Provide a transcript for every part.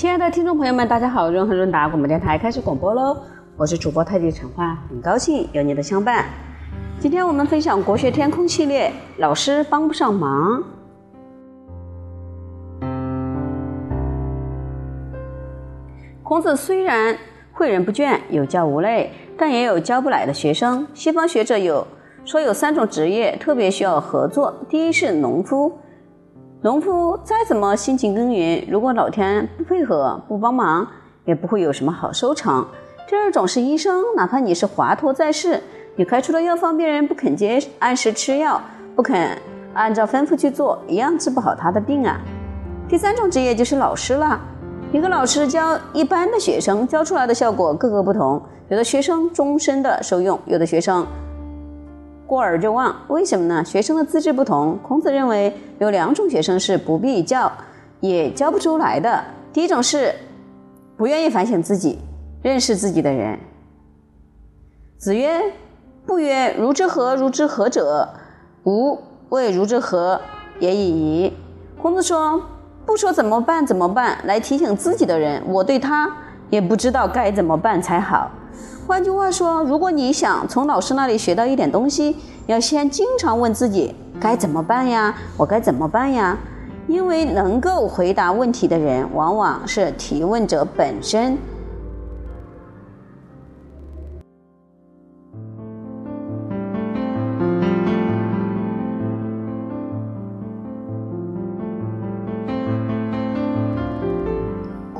亲爱的听众朋友们，大家好！润和润达广播电台开始广播喽，我是主播太极陈花，很高兴有你的相伴。今天我们分享国学天空系列，老师帮不上忙。孔子虽然诲人不倦，有教无类，但也有教不来的学生。西方学者有说有三种职业特别需要合作，第一是农夫。农夫再怎么辛勤耕耘，如果老天不配合、不帮忙，也不会有什么好收成。第二种是医生，哪怕你是华佗在世，你开出的药方，病人不肯接按时吃药，不肯按照吩咐去做，一样治不好他的病啊。第三种职业就是老师了。一个老师教一般的学生，教出来的效果各个不同，有的学生终身的受用，有的学生。过而就忘，为什么呢？学生的资质不同。孔子认为有两种学生是不必教，也教不出来的。第一种是不愿意反省自己、认识自己的人。子曰：“不曰如之何如之何者，吾谓如之何也已矣。”孔子说：“不说怎么办怎么办来提醒自己的人，我对他也不知道该怎么办才好。”换句话说，如果你想从老师那里学到一点东西，要先经常问自己该怎么办呀？我该怎么办呀？因为能够回答问题的人，往往是提问者本身。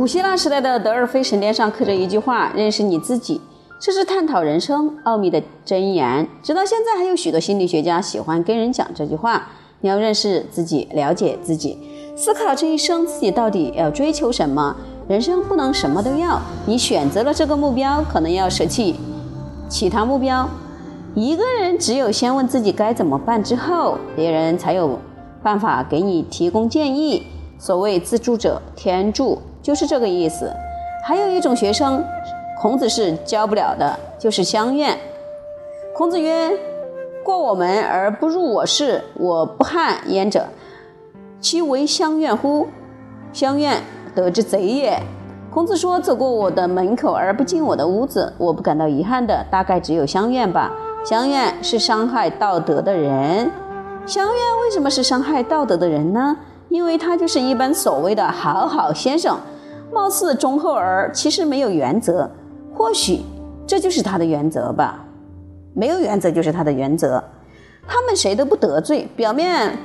古希腊时代的德尔菲神殿上刻着一句话：“认识你自己。”这是探讨人生奥秘的箴言，直到现在还有许多心理学家喜欢跟人讲这句话。你要认识自己，了解自己，思考这一生自己到底要追求什么。人生不能什么都要，你选择了这个目标，可能要舍弃其他目标。一个人只有先问自己该怎么办之后，别人才有办法给你提供建议。所谓自助者天助，就是这个意思。还有一种学生。孔子是教不了的，就是乡愿。孔子曰：“过我门而不入我室，我不憾焉者，其为乡愿乎？乡愿得之贼也。”孔子说：“走过我的门口而不进我的屋子，我不感到遗憾的，大概只有乡愿吧。乡愿是伤害道德的人。乡愿为什么是伤害道德的人呢？因为他就是一般所谓的好好先生，貌似忠厚而其实没有原则。”或许这就是他的原则吧，没有原则就是他的原则。他们谁都不得罪，表面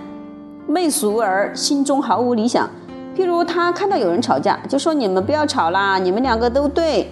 媚俗而心中毫无理想。譬如他看到有人吵架，就说你们不要吵啦，你们两个都对。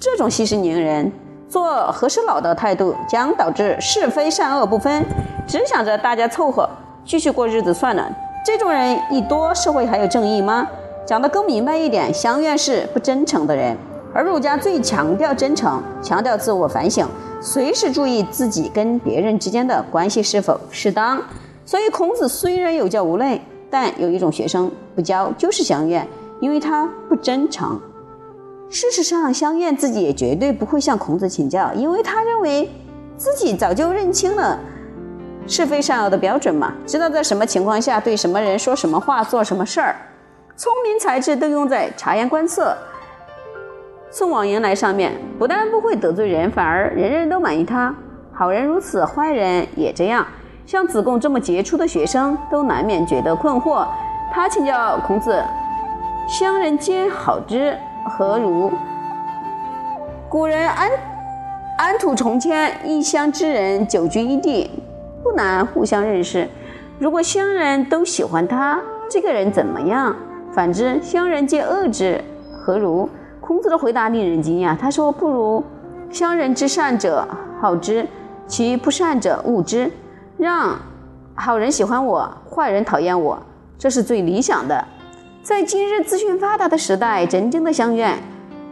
这种息事宁人、做和事佬的态度，将导致是非善恶不分，只想着大家凑合继续过日子算了。这种人一多，社会还有正义吗？讲得更明白一点，相愿是不真诚的人。而儒家最强调真诚，强调自我反省，随时注意自己跟别人之间的关系是否适当。所以，孔子虽然有教无类，但有一种学生不教就是相怨，因为他不真诚。事实上，相怨自己也绝对不会向孔子请教，因为他认为自己早就认清了是非善恶的标准嘛，知道在什么情况下对什么人说什么话、做什么事儿，聪明才智都用在察言观色。送往迎来上面不但不会得罪人，反而人人都满意他。好人如此，坏人也这样。像子贡这么杰出的学生，都难免觉得困惑。他请教孔子：“乡人皆好之，何如？”古人安安土重迁，异乡之人久居一地，不难互相认识。如果乡人都喜欢他，这个人怎么样？反之，乡人皆恶之，何如？孔子的回答令人惊讶。他说：“不如乡人之善者好之，其不善者恶之。让好人喜欢我，坏人讨厌我，这是最理想的。在今日资讯发达的时代，真正的相愿，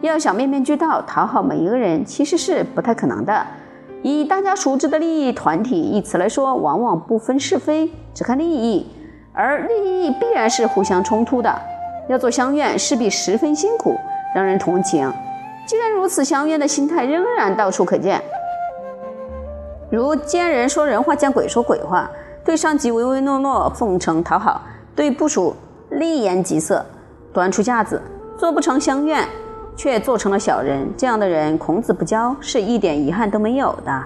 要想面面俱到，讨好每一个人，其实是不太可能的。以大家熟知的利益团体一词来说，往往不分是非，只看利益，而利益必然是互相冲突的。要做相怨，势必十分辛苦。”让人同情。既然如此，相怨的心态仍然到处可见。如见人说人话，见鬼说鬼话；对上级唯唯诺诺，奉承讨好；对部属厉言疾色，端出架子，做不成乡愿，却做成了小人。这样的人，孔子不教，是一点遗憾都没有的。